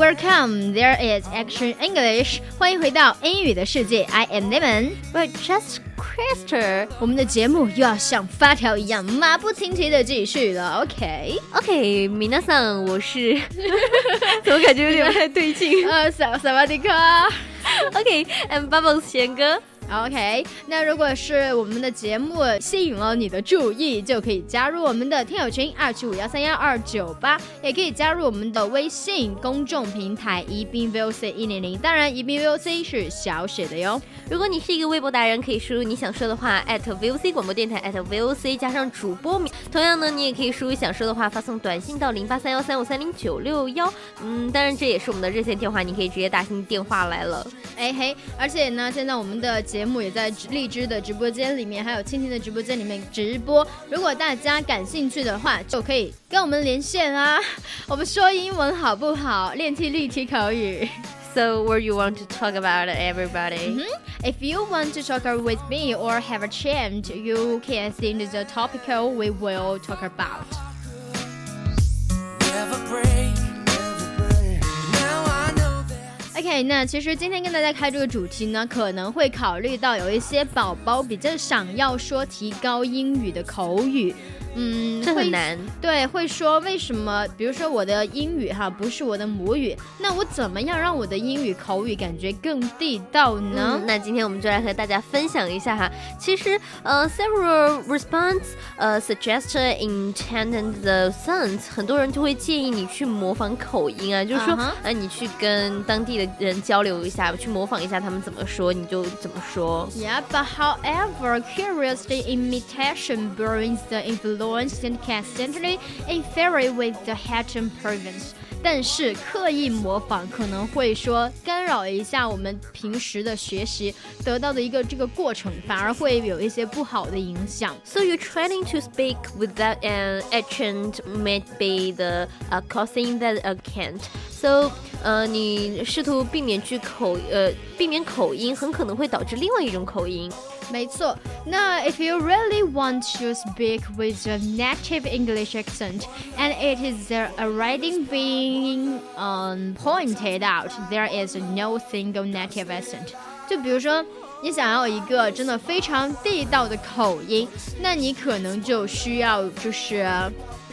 Welcome, there is Action English. 欢迎回到英语的世界。I am Lemon. But just Crystal，我们的节目又要像发条一样马不停蹄的继续了。OK，OK，米娜桑，我是，怎么感觉有点不太对劲？呃，萨萨瓦迪卡。OK，and Bubbles 贤哥。OK，那如果是我们的节目吸引了你的注意，就可以加入我们的听友群二七五幺三幺二九八，也可以加入我们的微信公众平台宜宾 VOC 一零零。当然，宜宾 VOC 是小写的哟。如果你是一个微博达人，可以输入你想说的话，@VOC 广播电台 @VOC 加上主播名。同样呢，你也可以输入想说的话，发送短信到零八三幺三五三零九六幺。嗯，当然这也是我们的热线电话，你可以直接打进电话来了。哎嘿，而且呢，现在我们的节节目也在荔枝的直播间里面，还有蜻蜓的直播间里面直播。如果大家感兴趣的话，就可以跟我们连线啊。我们说英文好不好？练听力题口语。So, what you want to talk about, everybody? Mm -hmm. If you want to talk with me or have a chant, you can send the topic we will talk about. OK，那其实今天跟大家开这个主题呢，可能会考虑到有一些宝宝比较想要说提高英语的口语。嗯，这很难。对，会说为什么？比如说我的英语哈不是我的母语，那我怎么样让我的英语口语感觉更地道呢？那今天我们就来和大家分享一下哈。其实呃，several response 呃 suggested intended the sense，很多人就会建议你去模仿口音啊，就是说呃你去跟当地的人交流一下，去模仿一下他们怎么说，你就怎么说。Yeah, but however, curious imitation brings the influence. influenced and can certainly interfere with the Hatton province。但是刻意模仿可能会说干扰一下我们平时的学习得到的一个这个过程，反而会有一些不好的影响。So you trying to speak without an accent might be the uh, causing that accent. So 呃，你试图避免去口呃避免口音，很可能会导致另外一种口音。 没错，那 if you really want to speak with a native English accent and it is already being um pointed out there is no single native accent，就比如说你想要一个真的非常地道的口音，那你可能就需要就是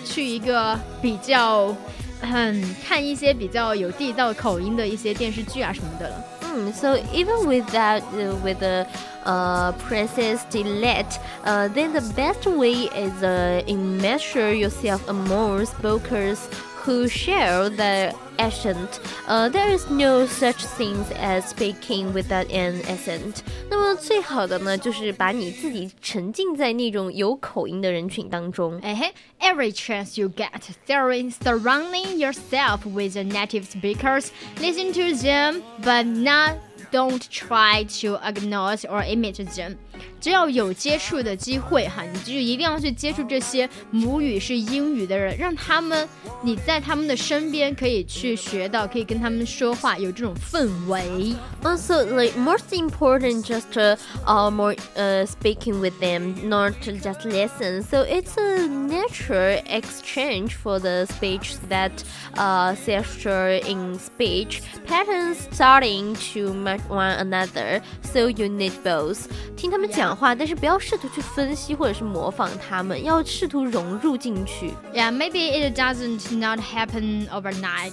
去一个比较。嗯，看一些比较有地道口音的一些电视剧啊什么的了。嗯，so even without uh, with the uh, princess dialect, uh, then the best way is uh, immerse yourself among speakers who share the accent. Uh, there is no such thing as speaking without an accent. 那么最好的呢，就是把你自己沉浸在那种有口音的人群当中。哎嘿，every chance you get, surrounding yourself with the native speakers, listen to them, but not don't try to ignore or imitate them. 只要有接触的机会哈，你就一定要去接触这些母语是英语的人，让他们你在他们的身边可以去学到，可以跟他们说话，有这种氛围。Also, like most important, just uh, more uh, speaking with them, not just listen. So it's a natural exchange for the speech that uh, sexual in speech patterns starting to match one another. So you need both. 听他们讲话，但是不要试图去分析或者是模仿他们，要试图融入进去。Yeah, maybe it doesn't not happen overnight.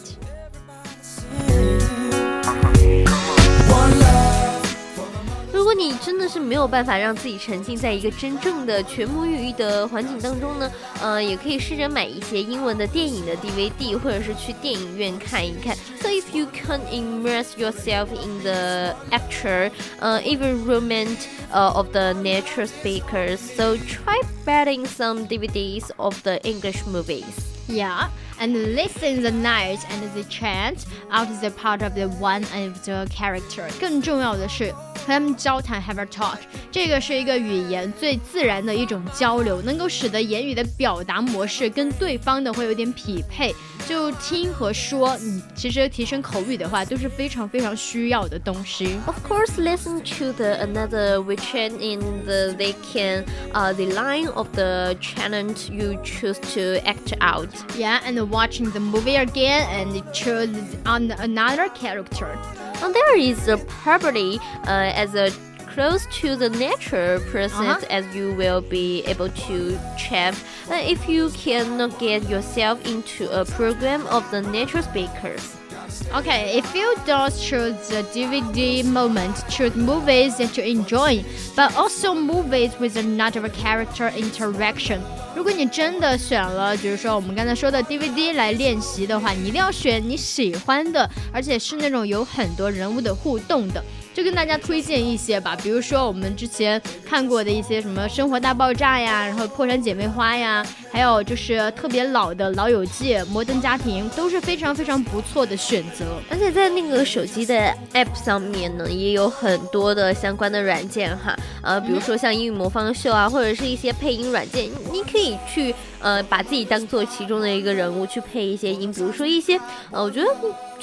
果你真的是没有办法让自己沉浸在一个真正的全母语的环境当中呢，呃，也可以试着买一些英文的电影的 DVD，或者是去电影院看一看。So if you can immerse yourself in the actor, uh, even romance uh, of the nature speakers, so try betting some DVDs of the English movies. Yeah, and listen the night and the chant out the part of the one of the character. 更重要的是。 和他们交谈，have a talk，这个是一个语言最自然的一种交流，能够使得言语的表达模式跟对方的会有点匹配。就听和说，你其实提升口语的话，都是非常非常需要的东西。Of course, listen to the another which in the they can uh the line of the challenge you choose to act out. Yeah, and watching the movie again and choose on another character. And there is a property uh, as a close to the nature person uh -huh. as you will be able to check uh, if you cannot get yourself into a program of the nature speakers. Okay, if you don't choose the DVD moment, choose movies that you enjoy, but also movies with a not of character interaction. 如果你真的选了，比如说我们刚才说的 DVD 来练习的话，你一定要选你喜欢的，而且是那种有很多人物的互动的。就跟大家推荐一些吧，比如说我们之前看过的一些什么《生活大爆炸》呀，然后《破产姐妹花》呀，还有就是特别老的《老友记》《摩登家庭》，都是非常非常不错的选择。而且在那个手机的 App 上面呢，也有很多的相关的软件哈，呃，比如说像英语魔方秀啊，或者是一些配音软件，你可以去呃把自己当做其中的一个人物去配一些音，比如说一些呃，我觉得。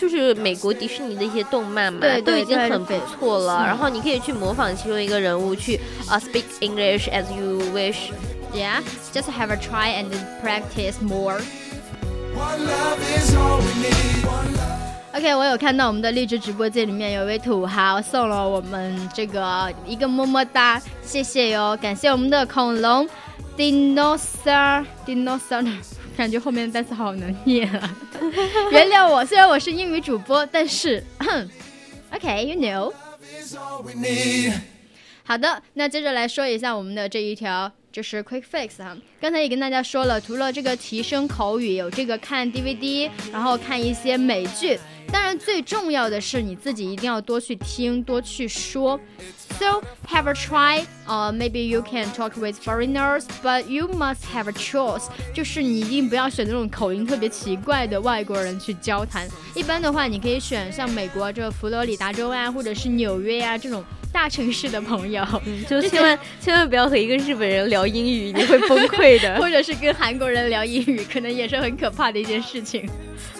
就是美国迪士尼的一些动漫嘛，对都已经很不错了。然后你可以去模仿其中一个人物，去啊 speak English as you wish。Yeah, just have a try and practice more. OK，我有看到我们的励志直播间里面有一位土豪送了我们这个一个么么哒，谢谢哟，感谢我们的恐龙 dinosaur dinosaur。感觉后面的单词好难念啊！原谅我，虽然我是英语主播，但是，OK，you know。好的，那接着来说一下我们的这一条。就是 quick fix 哈，刚才也跟大家说了，除了这个提升口语，有这个看 DVD，然后看一些美剧。当然，最重要的是你自己一定要多去听，多去说。So have a try. Uh, maybe you can talk with foreigners, but you must have a choice. 就是你一定不要选那种口音特别奇怪的外国人去交谈。一般的话，你可以选像美国这佛罗里达州啊，或者是纽约啊这种。大城市的朋友，就千万千万不要和一个日本人聊英语，你会崩溃的。或者是跟韩国人聊英语，可能也是很可怕的一件事情。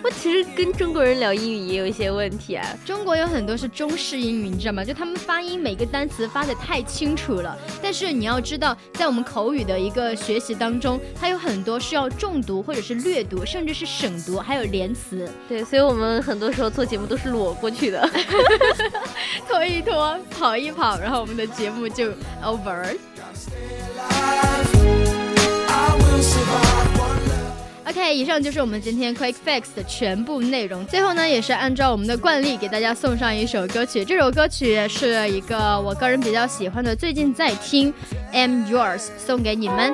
我其实跟中国人聊英语也有一些问题啊。中国有很多是中式英语，你知道吗？就他们发音每个单词发的太清楚了。但是你要知道，在我们口语的一个学习当中，它有很多是要重读或者是略读，甚至是省读，还有连词。对，所以我们很多时候做节目都是裸过去的，拖一拖，跑一跑，然后我们的节目就 over。OK，以上就是我们今天 Quick Fix 的全部内容。最后呢，也是按照我们的惯例，给大家送上一首歌曲。这首歌曲是一个我个人比较喜欢的，最近在听，I'm Yours，送给你们。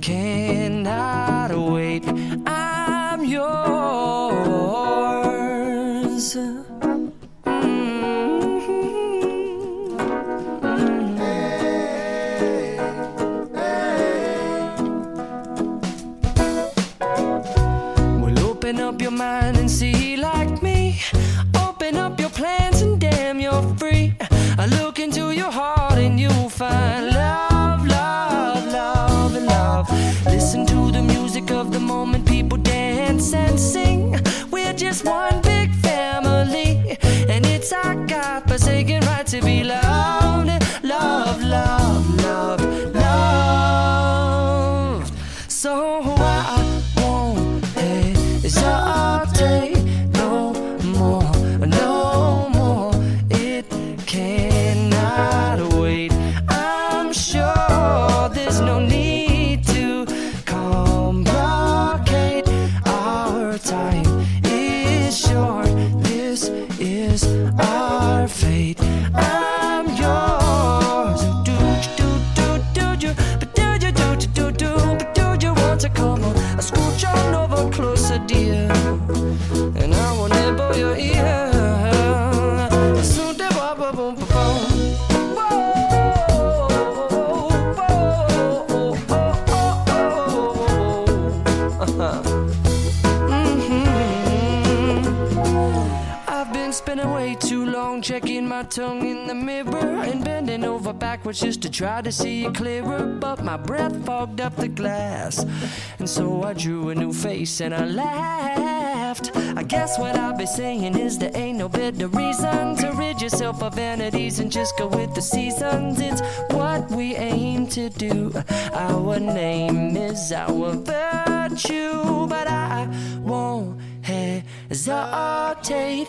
can So. Way too long checking my tongue in the mirror and bending over backwards just to try to see it clearer. But my breath fogged up the glass, and so I drew a new face and I laughed. I guess what I'll be saying is there ain't no better reason to rid yourself of vanities and just go with the seasons. It's what we aim to do. Our name is our virtue, but I won't hesitate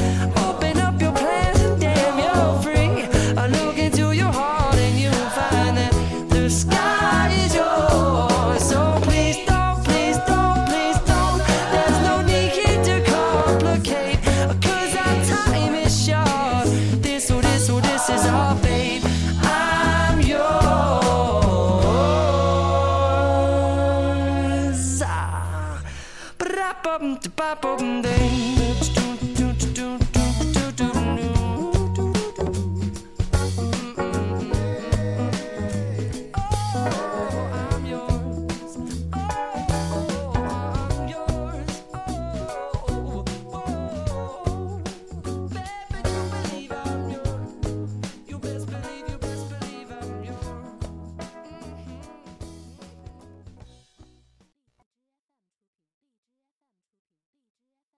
up open the